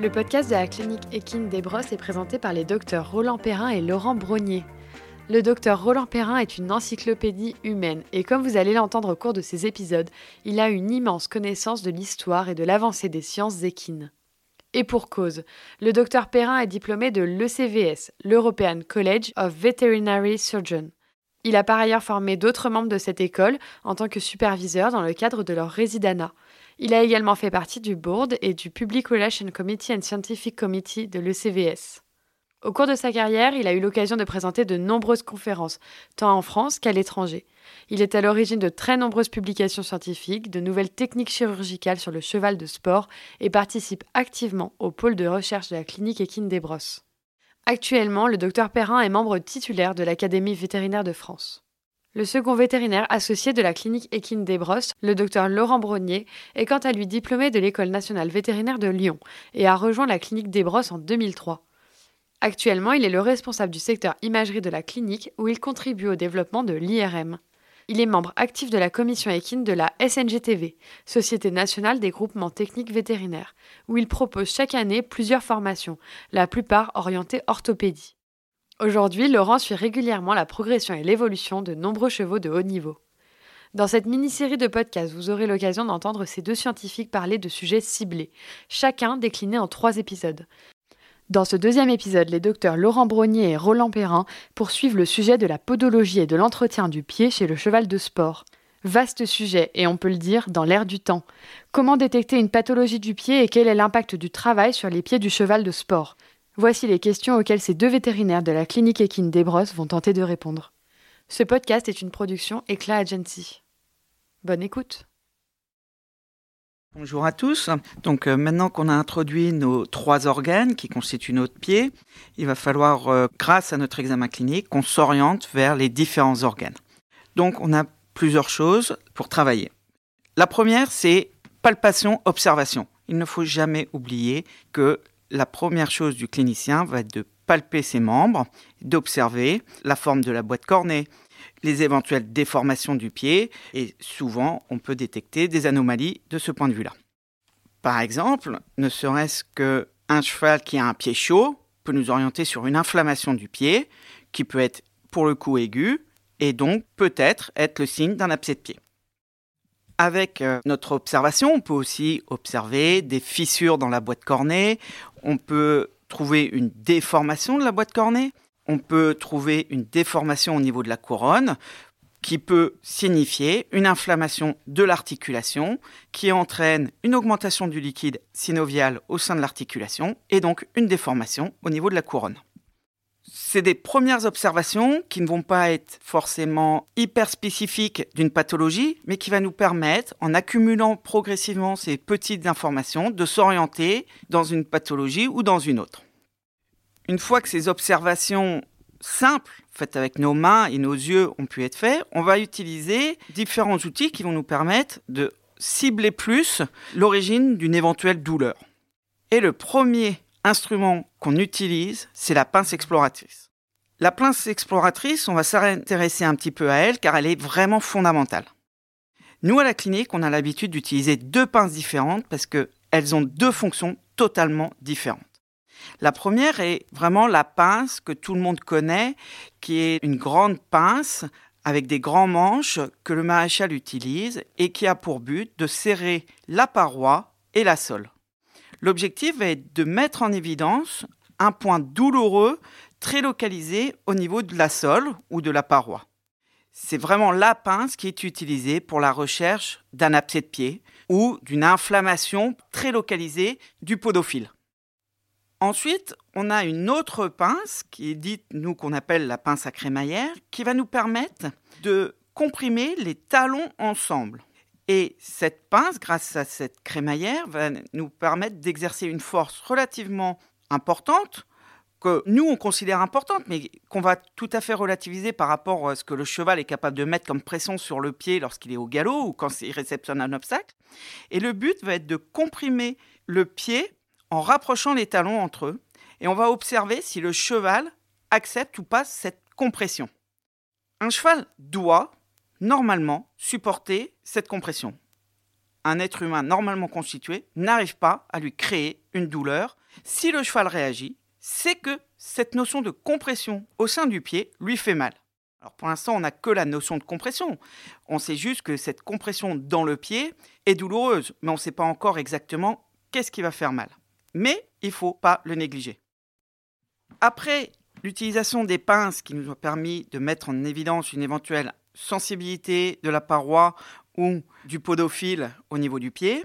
Le podcast de la clinique Equine des Brosses est présenté par les docteurs Roland Perrin et Laurent Brognier. Le docteur Roland Perrin est une encyclopédie humaine et comme vous allez l'entendre au cours de ces épisodes, il a une immense connaissance de l'histoire et de l'avancée des sciences équines. Et pour cause, le docteur Perrin est diplômé de l'ECVS, l'European College of Veterinary Surgeons. Il a par ailleurs formé d'autres membres de cette école en tant que superviseur dans le cadre de leur résidana. Il a également fait partie du board et du Public Relations Committee and Scientific Committee de l'ECVS. Au cours de sa carrière, il a eu l'occasion de présenter de nombreuses conférences, tant en France qu'à l'étranger. Il est à l'origine de très nombreuses publications scientifiques, de nouvelles techniques chirurgicales sur le cheval de sport et participe activement au pôle de recherche de la clinique équine des Brosses. Actuellement, le docteur Perrin est membre titulaire de l'Académie vétérinaire de France. Le second vétérinaire associé de la clinique équine des Brosses, le docteur Laurent Brognier, est quant à lui diplômé de l'École nationale vétérinaire de Lyon et a rejoint la clinique des Brosses en 2003. Actuellement, il est le responsable du secteur imagerie de la clinique où il contribue au développement de l'IRM. Il est membre actif de la commission équine de la SNGTV, Société nationale des groupements techniques vétérinaires, où il propose chaque année plusieurs formations, la plupart orientées orthopédie. Aujourd'hui, Laurent suit régulièrement la progression et l'évolution de nombreux chevaux de haut niveau. Dans cette mini-série de podcasts, vous aurez l'occasion d'entendre ces deux scientifiques parler de sujets ciblés, chacun décliné en trois épisodes. Dans ce deuxième épisode, les docteurs Laurent Brognier et Roland Perrin poursuivent le sujet de la podologie et de l'entretien du pied chez le cheval de sport. Vaste sujet, et on peut le dire, dans l'air du temps. Comment détecter une pathologie du pied et quel est l'impact du travail sur les pieds du cheval de sport? Voici les questions auxquelles ces deux vétérinaires de la clinique équine des Brosses vont tenter de répondre. Ce podcast est une production Éclat Agency. Bonne écoute. Bonjour à tous. Donc euh, maintenant qu'on a introduit nos trois organes qui constituent notre pied, il va falloir, euh, grâce à notre examen clinique, qu'on s'oriente vers les différents organes. Donc on a plusieurs choses pour travailler. La première, c'est palpation, observation. Il ne faut jamais oublier que la première chose du clinicien va être de palper ses membres, d'observer la forme de la boîte cornée, les éventuelles déformations du pied, et souvent on peut détecter des anomalies de ce point de vue-là. Par exemple, ne serait-ce qu'un cheval qui a un pied chaud peut nous orienter sur une inflammation du pied, qui peut être pour le coup aiguë, et donc peut-être être le signe d'un abcès de pied. Avec euh, notre observation, on peut aussi observer des fissures dans la boîte cornée, on peut trouver une déformation de la boîte cornée, on peut trouver une déformation au niveau de la couronne qui peut signifier une inflammation de l'articulation qui entraîne une augmentation du liquide synovial au sein de l'articulation et donc une déformation au niveau de la couronne c'est des premières observations qui ne vont pas être forcément hyper spécifiques d'une pathologie, mais qui va nous permettre, en accumulant progressivement ces petites informations, de s'orienter dans une pathologie ou dans une autre. Une fois que ces observations simples, faites avec nos mains et nos yeux, ont pu être faites, on va utiliser différents outils qui vont nous permettre de cibler plus l'origine d'une éventuelle douleur. Et le premier instrument qu'on utilise, c'est la pince exploratrice. La pince exploratrice, on va s'intéresser un petit peu à elle car elle est vraiment fondamentale. Nous, à la clinique, on a l'habitude d'utiliser deux pinces différentes parce qu'elles ont deux fonctions totalement différentes. La première est vraiment la pince que tout le monde connaît, qui est une grande pince avec des grands manches que le maréchal utilise et qui a pour but de serrer la paroi et la sole. L'objectif être de mettre en évidence un point douloureux très localisé au niveau de la sole ou de la paroi. C'est vraiment la pince qui est utilisée pour la recherche d'un abcès de pied ou d'une inflammation très localisée du podophile. Ensuite, on a une autre pince qui est dite, nous, qu'on appelle la pince à crémaillère, qui va nous permettre de comprimer les talons ensemble. Et cette pince, grâce à cette crémaillère, va nous permettre d'exercer une force relativement importante que nous, on considère importante, mais qu'on va tout à fait relativiser par rapport à ce que le cheval est capable de mettre comme pression sur le pied lorsqu'il est au galop ou quand il réceptionne un obstacle. Et le but va être de comprimer le pied en rapprochant les talons entre eux. Et on va observer si le cheval accepte ou pas cette compression. Un cheval doit, normalement, supporter cette compression. Un être humain normalement constitué n'arrive pas à lui créer une douleur. Si le cheval réagit, c'est que cette notion de compression au sein du pied lui fait mal. Alors pour l'instant, on n'a que la notion de compression. On sait juste que cette compression dans le pied est douloureuse, mais on ne sait pas encore exactement qu'est-ce qui va faire mal. Mais il ne faut pas le négliger. Après l'utilisation des pinces qui nous ont permis de mettre en évidence une éventuelle sensibilité de la paroi ou du podophile au niveau du pied,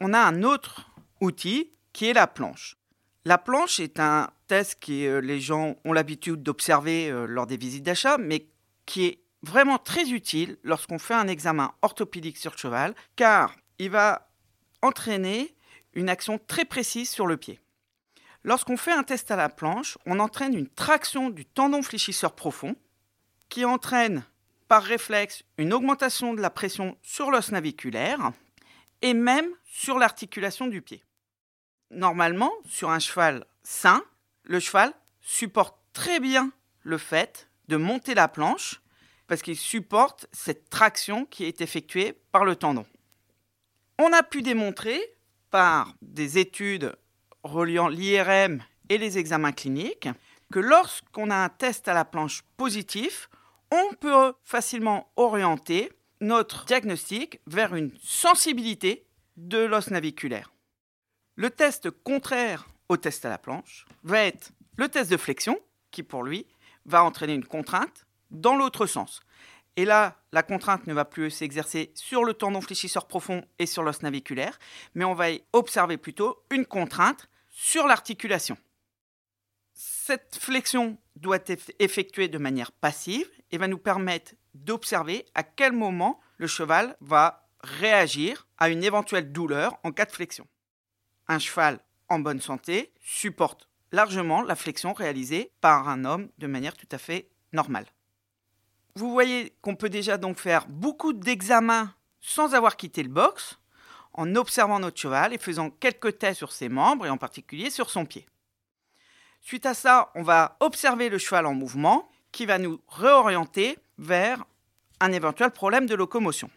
on a un autre outil qui est la planche. La planche est un test que euh, les gens ont l'habitude d'observer euh, lors des visites d'achat, mais qui est vraiment très utile lorsqu'on fait un examen orthopédique sur cheval, car il va entraîner une action très précise sur le pied. Lorsqu'on fait un test à la planche, on entraîne une traction du tendon fléchisseur profond, qui entraîne par réflexe une augmentation de la pression sur l'os naviculaire et même sur l'articulation du pied. Normalement, sur un cheval sain, le cheval supporte très bien le fait de monter la planche parce qu'il supporte cette traction qui est effectuée par le tendon. On a pu démontrer par des études reliant l'IRM et les examens cliniques que lorsqu'on a un test à la planche positif, on peut facilement orienter notre diagnostic vers une sensibilité de l'os naviculaire. Le test contraire au test à la planche va être le test de flexion, qui pour lui va entraîner une contrainte dans l'autre sens. Et là, la contrainte ne va plus s'exercer sur le tendon fléchisseur profond et sur l'os naviculaire, mais on va observer plutôt une contrainte sur l'articulation. Cette flexion doit être effectuée de manière passive et va nous permettre d'observer à quel moment le cheval va réagir à une éventuelle douleur en cas de flexion un cheval en bonne santé supporte largement la flexion réalisée par un homme de manière tout à fait normale. Vous voyez qu'on peut déjà donc faire beaucoup d'examens sans avoir quitté le box, en observant notre cheval et faisant quelques tests sur ses membres et en particulier sur son pied. Suite à ça, on va observer le cheval en mouvement qui va nous réorienter vers un éventuel problème de locomotion.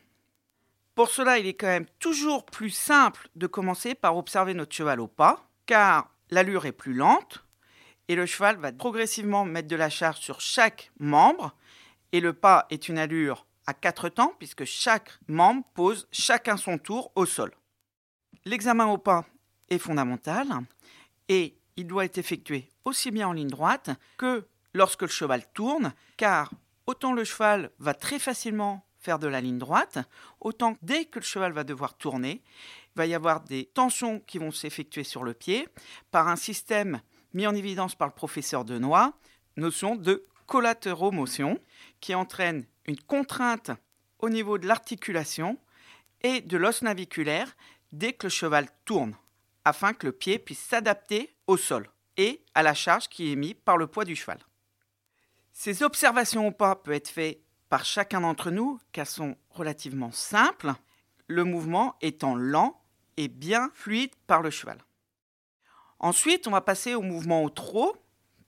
Pour cela, il est quand même toujours plus simple de commencer par observer notre cheval au pas, car l'allure est plus lente et le cheval va progressivement mettre de la charge sur chaque membre. Et le pas est une allure à quatre temps, puisque chaque membre pose chacun son tour au sol. L'examen au pas est fondamental et il doit être effectué aussi bien en ligne droite que lorsque le cheval tourne, car autant le cheval va très facilement faire de la ligne droite, autant dès que le cheval va devoir tourner, il va y avoir des tensions qui vont s'effectuer sur le pied par un système mis en évidence par le professeur Denoy, notion de collatéromotion, qui entraîne une contrainte au niveau de l'articulation et de l'os naviculaire dès que le cheval tourne, afin que le pied puisse s'adapter au sol et à la charge qui est mise par le poids du cheval. Ces observations au pas peuvent être faites par chacun d'entre nous qu'elles sont relativement simples, le mouvement étant lent et bien fluide par le cheval. Ensuite, on va passer au mouvement au trot,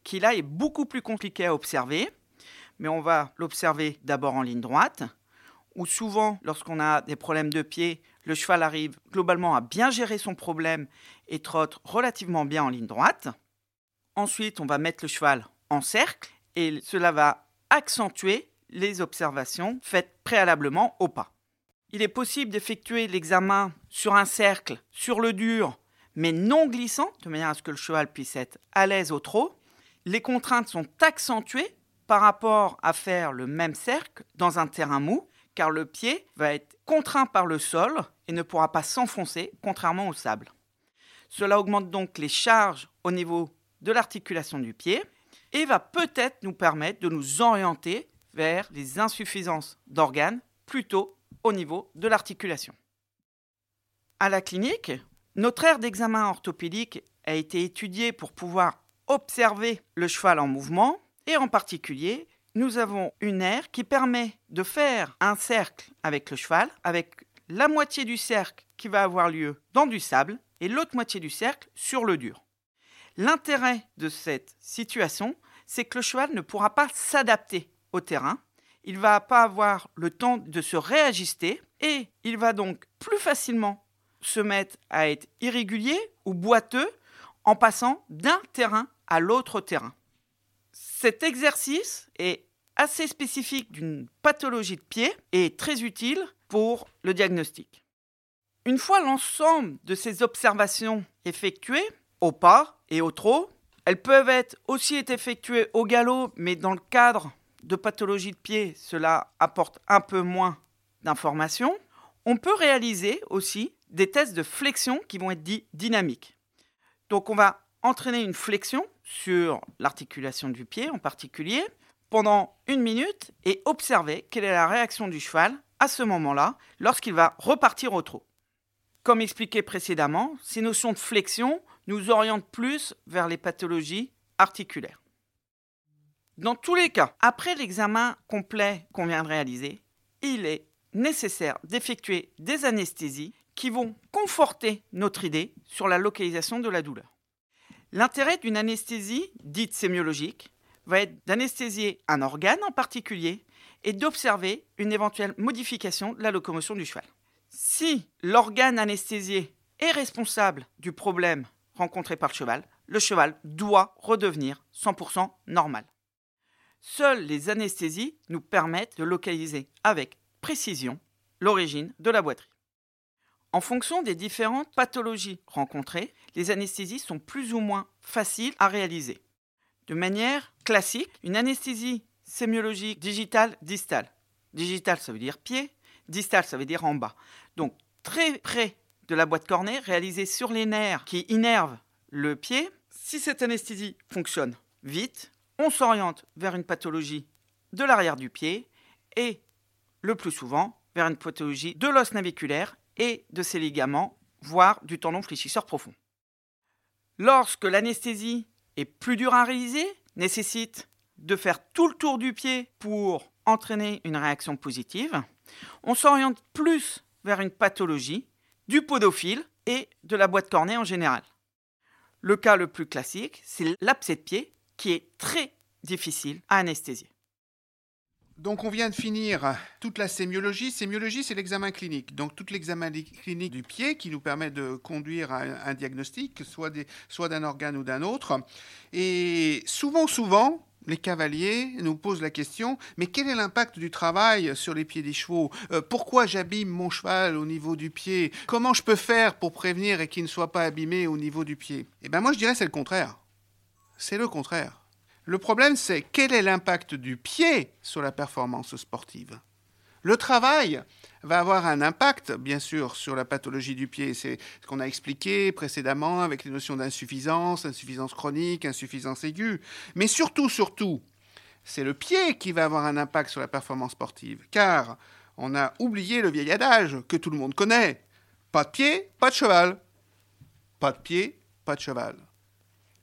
qui là est beaucoup plus compliqué à observer, mais on va l'observer d'abord en ligne droite, où souvent, lorsqu'on a des problèmes de pied, le cheval arrive globalement à bien gérer son problème et trotte relativement bien en ligne droite. Ensuite, on va mettre le cheval en cercle et cela va accentuer les observations faites préalablement au pas. Il est possible d'effectuer l'examen sur un cercle, sur le dur, mais non glissant, de manière à ce que le cheval puisse être à l'aise au trot. Les contraintes sont accentuées par rapport à faire le même cercle dans un terrain mou, car le pied va être contraint par le sol et ne pourra pas s'enfoncer, contrairement au sable. Cela augmente donc les charges au niveau de l'articulation du pied et va peut-être nous permettre de nous orienter vers les insuffisances d'organes plutôt au niveau de l'articulation. À la clinique, notre aire d'examen orthopédique a été étudiée pour pouvoir observer le cheval en mouvement et en particulier, nous avons une aire qui permet de faire un cercle avec le cheval, avec la moitié du cercle qui va avoir lieu dans du sable et l'autre moitié du cercle sur le dur. L'intérêt de cette situation, c'est que le cheval ne pourra pas s'adapter au terrain, il va pas avoir le temps de se réajuster et il va donc plus facilement se mettre à être irrégulier ou boiteux en passant d'un terrain à l'autre terrain. Cet exercice est assez spécifique d'une pathologie de pied et très utile pour le diagnostic. Une fois l'ensemble de ces observations effectuées, au pas et au trot, elles peuvent être aussi être effectuées au galop, mais dans le cadre de pathologie de pied, cela apporte un peu moins d'informations. On peut réaliser aussi des tests de flexion qui vont être dits dynamiques. Donc on va entraîner une flexion sur l'articulation du pied en particulier pendant une minute et observer quelle est la réaction du cheval à ce moment-là lorsqu'il va repartir au trot. Comme expliqué précédemment, ces notions de flexion nous orientent plus vers les pathologies articulaires. Dans tous les cas, après l'examen complet qu'on vient de réaliser, il est nécessaire d'effectuer des anesthésies qui vont conforter notre idée sur la localisation de la douleur. L'intérêt d'une anesthésie dite sémiologique va être d'anesthésier un organe en particulier et d'observer une éventuelle modification de la locomotion du cheval. Si l'organe anesthésié est responsable du problème rencontré par le cheval, le cheval doit redevenir 100% normal. Seules les anesthésies nous permettent de localiser avec précision l'origine de la boiterie. En fonction des différentes pathologies rencontrées, les anesthésies sont plus ou moins faciles à réaliser. De manière classique, une anesthésie sémiologique digitale distale. Digital, ça veut dire pied, distal, ça veut dire en bas. Donc, très près de la boîte cornée, réalisée sur les nerfs qui innervent le pied. Si cette anesthésie fonctionne vite, on s'oriente vers une pathologie de l'arrière du pied et, le plus souvent, vers une pathologie de l'os naviculaire et de ses ligaments, voire du tendon fléchisseur profond. Lorsque l'anesthésie est plus dure à réaliser, nécessite de faire tout le tour du pied pour entraîner une réaction positive, on s'oriente plus vers une pathologie du podophile et de la boîte cornée en général. Le cas le plus classique, c'est l'abcès de pied qui est très difficile à anesthésier. Donc on vient de finir toute la sémiologie. Sémiologie, c'est l'examen clinique. Donc tout l'examen clinique du pied qui nous permet de conduire à un, diagnostic, soit, d'un organe ou d'un autre. Et souvent, souvent, les cavaliers nous posent la question, mais quel est l'impact du travail sur les pieds des chevaux? Euh, Pourquoi j'abîme mon cheval au niveau du pied? Comment je peux faire pour prévenir et qu'il ne soit pas abîmé au niveau du pied? Eh bien moi je dirais c'est le contraire. C'est le contraire. Le problème, c'est quel est l'impact du pied sur la performance sportive? Le travail va avoir un impact, bien sûr, sur la pathologie du pied. C'est ce qu'on a expliqué précédemment avec les notions d'insuffisance, insuffisance chronique, insuffisance aiguë. Mais surtout, surtout, c'est le pied qui va avoir un impact sur la performance sportive. Car on a oublié le vieil adage que tout le monde connaît. Pas de pied, pas de cheval. Pas de pied, pas de cheval.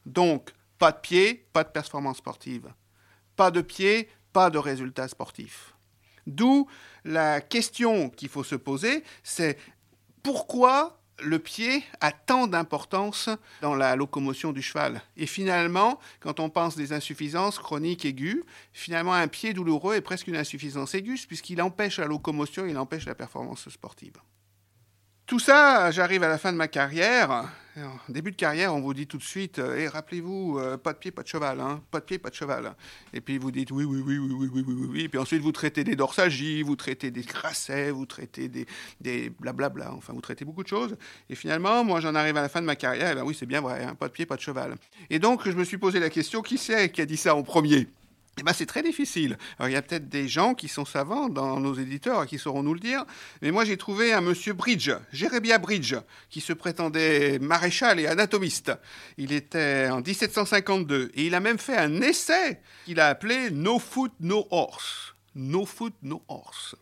Donc, pas de pied, pas de performance sportive. Pas de pied, pas de résultat sportif. D'où la question qu'il faut se poser, c'est pourquoi le pied a tant d'importance dans la locomotion du cheval? Et finalement, quand on pense des insuffisances chroniques aiguës, finalement un pied douloureux est presque une insuffisance aiguë puisqu'il empêche la locomotion, il empêche la performance sportive. Tout ça, j'arrive à la fin de ma carrière. Début de carrière, on vous dit tout de suite, eh, rappelez-vous, euh, pas de pied, pas de cheval, hein, pas de pied, pas de cheval. Et puis vous dites oui, oui, oui, oui, oui, oui, oui, oui. Et puis ensuite vous traitez des dorsagies, vous traitez des crassets, vous traitez des, des blablabla, enfin vous traitez beaucoup de choses. Et finalement, moi j'en arrive à la fin de ma carrière, et ben oui, c'est bien vrai, hein, pas de pied, pas de cheval. Et donc je me suis posé la question, qui c'est qui a dit ça en premier? Eh ben, c'est très difficile. Il y a peut-être des gens qui sont savants dans nos éditeurs qui sauront nous le dire, mais moi j'ai trouvé un monsieur Bridge, Jérémia Bridge, qui se prétendait maréchal et anatomiste. Il était en 1752 et il a même fait un essai qu'il a appelé No Foot, No Horse. No Foot, No Horse.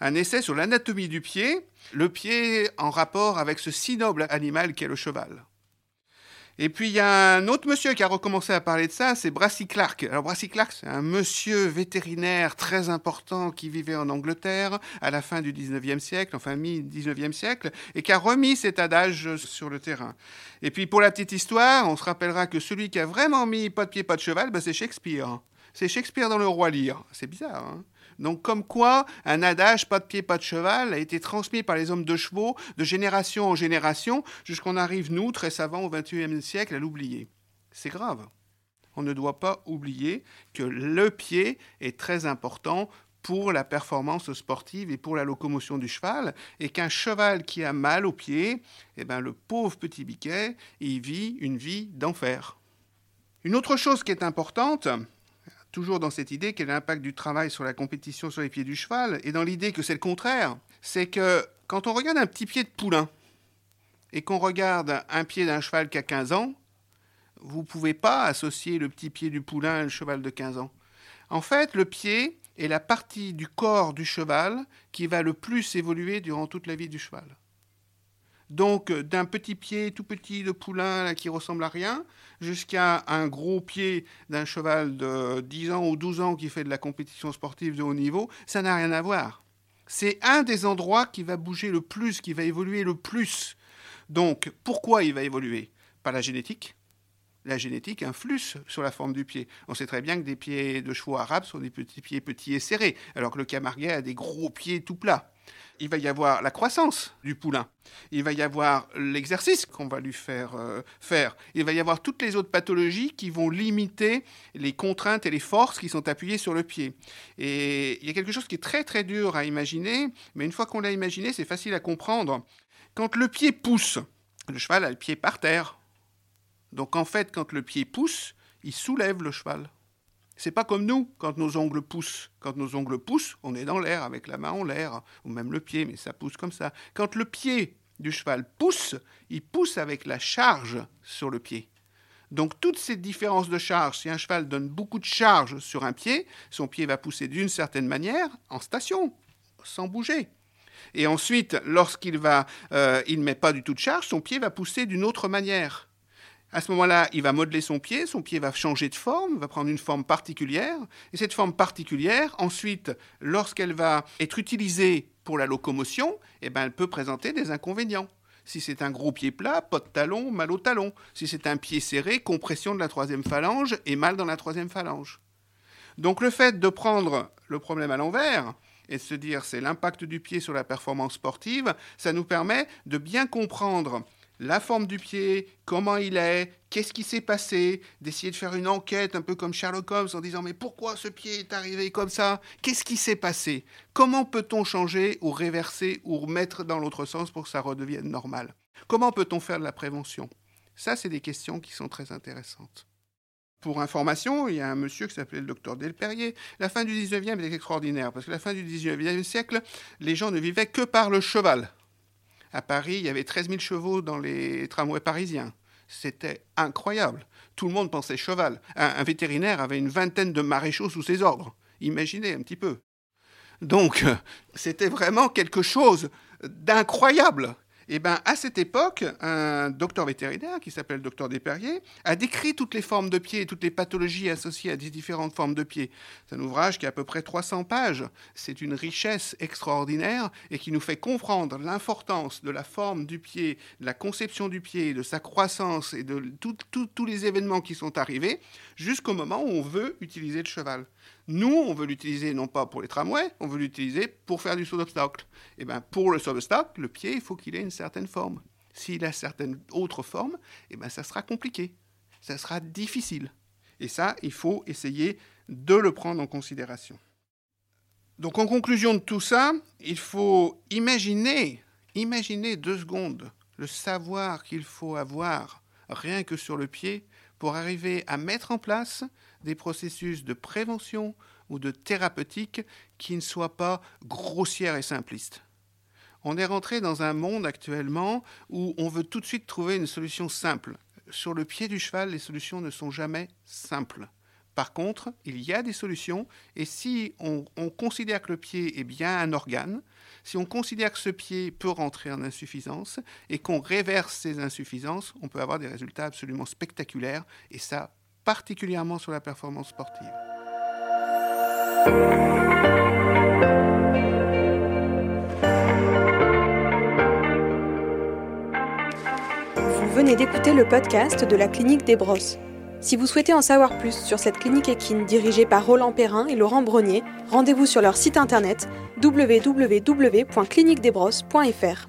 Un essai sur l'anatomie du pied, le pied en rapport avec ce si noble animal qu'est le cheval. Et puis il y a un autre monsieur qui a recommencé à parler de ça, c'est Brassy Clark. Alors Brassy Clark, c'est un monsieur vétérinaire très important qui vivait en Angleterre à la fin du 19e siècle, enfin mi-19e siècle, et qui a remis cet adage sur le terrain. Et puis pour la petite histoire, on se rappellera que celui qui a vraiment mis pas de pied, pas de cheval, ben, c'est Shakespeare. C'est Shakespeare dans le Roi Lear. C'est bizarre, hein? Donc comme quoi un adage pas de pied, pas de cheval a été transmis par les hommes de chevaux de génération en génération jusqu'on arrive, nous, très savants au XXIe siècle, à l'oublier. C'est grave. On ne doit pas oublier que le pied est très important pour la performance sportive et pour la locomotion du cheval, et qu'un cheval qui a mal au pied, eh ben, le pauvre petit biquet, il vit une vie d'enfer. Une autre chose qui est importante, toujours dans cette idée quel est l'impact du travail sur la compétition sur les pieds du cheval, et dans l'idée que c'est le contraire, c'est que quand on regarde un petit pied de poulain et qu'on regarde un pied d'un cheval qui a 15 ans, vous ne pouvez pas associer le petit pied du poulain et le cheval de 15 ans. En fait, le pied est la partie du corps du cheval qui va le plus évoluer durant toute la vie du cheval. Donc d'un petit pied tout petit de poulain qui ressemble à rien, jusqu'à un gros pied d'un cheval de 10 ans ou 12 ans qui fait de la compétition sportive de haut niveau, ça n'a rien à voir. C'est un des endroits qui va bouger le plus, qui va évoluer le plus. Donc pourquoi il va évoluer? Pas la génétique. La génétique influe sur la forme du pied. On sait très bien que des pieds de chevaux arabes sont des petits pieds petits et serrés, alors que le camarguais a des gros pieds tout plats il va y avoir la croissance du poulain, il va y avoir l'exercice qu'on va lui faire euh, faire, il va y avoir toutes les autres pathologies qui vont limiter les contraintes et les forces qui sont appuyées sur le pied. Et il y a quelque chose qui est très très dur à imaginer, mais une fois qu'on l'a imaginé, c'est facile à comprendre. Quand le pied pousse, le cheval a le pied par terre. Donc en fait, quand le pied pousse, il soulève le cheval. C'est pas comme nous quand nos ongles poussent. Quand nos ongles poussent, on est dans l'air avec la main en l'air, ou même le pied, mais ça pousse comme ça. Quand le pied du cheval pousse, il pousse avec la charge sur le pied. Donc toutes ces différences de charge, si un cheval donne beaucoup de charge sur un pied, son pied va pousser d'une certaine manière en station, sans bouger. Et ensuite, lorsqu'il va, euh, il ne met pas du tout de charge, son pied va pousser d'une autre manière. À ce moment-là, il va modeler son pied, son pied va changer de forme, va prendre une forme particulière, et cette forme particulière, ensuite, lorsqu'elle va être utilisée pour la locomotion, eh ben, elle peut présenter des inconvénients. Si c'est un gros pied plat, pas de talon, mal au talon. Si c'est un pied serré, compression de la troisième phalange et mal dans la troisième phalange. Donc le fait de prendre le problème à l'envers et de se dire c'est l'impact du pied sur la performance sportive, ça nous permet de bien comprendre la forme du pied, comment il est, qu'est-ce qui s'est passé, d'essayer de faire une enquête un peu comme Sherlock Holmes en disant mais pourquoi ce pied est arrivé comme ça? Qu'est-ce qui s'est passé? Comment peut-on changer ou réverser ou remettre dans l'autre sens pour que ça redevienne normal? Comment peut-on faire de la prévention? Ça, c'est des questions qui sont très intéressantes. Pour information, il y a un monsieur qui s'appelait le docteur Delperrier. La fin du 19e est extraordinaire, parce que la fin du 19e siècle, les gens ne vivaient que par le cheval. À Paris, il y avait 13 000 chevaux dans les tramways parisiens. C'était incroyable. Tout le monde pensait cheval. Un, vétérinaire avait une vingtaine de maréchaux sous ses ordres. Imaginez un petit peu. Donc, c'était vraiment quelque chose d'incroyable. Eh bien, à cette époque, un docteur vétérinaire qui s'appelle docteur Desperriers a décrit toutes les formes de pieds et toutes les pathologies associées à des différentes formes de pieds. C'est un ouvrage qui a à peu près 300 pages. C'est une richesse extraordinaire et qui nous fait comprendre l'importance de la forme du pied, de la conception du pied, de sa croissance et de tous les événements qui sont arrivés jusqu'au moment où on veut utiliser le cheval. Nous, on veut l'utiliser non pas pour les tramways, on veut l'utiliser pour faire du saut d'obstacle. Et eh bien, pour le saut d'obstacle, le pied, il faut qu'il ait une certaine forme. S'il a certaine autre forme, et eh ben, ça sera compliqué. Ça sera difficile. Et ça, il faut essayer de le prendre en considération. Donc, en conclusion de tout ça, il faut imaginer, imaginer deux secondes le savoir qu'il faut avoir rien que sur le pied pour arriver à mettre en place des processus de prévention ou de thérapeutique qui ne soient pas grossières et simplistes. On est rentré dans un monde actuellement où on veut tout de suite trouver une solution simple. Sur le pied du cheval, les solutions ne sont jamais simples. Par contre, il y a des solutions, et si on, on, considère que le pied est bien un organe, Si on considère que ce pied peut rentrer en insuffisance et qu'on réverse ces insuffisances, on peut avoir des résultats absolument spectaculaires, et ça particulièrement sur la performance sportive. Vous venez d'écouter le podcast de la clinique des Brosses. Si vous souhaitez en savoir plus sur cette clinique équine dirigée par Roland Perrin et Laurent Brognier, rendez-vous sur leur site internet www.cliniquedesbrosses.fr.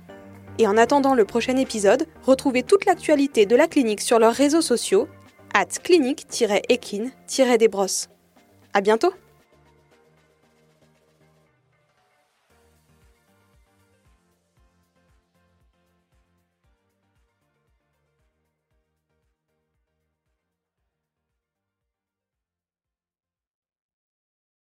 Et en attendant le prochain épisode, retrouvez toute l'actualité de la clinique sur leurs réseaux sociaux at clinique-équine-desbrosses. À bientôt!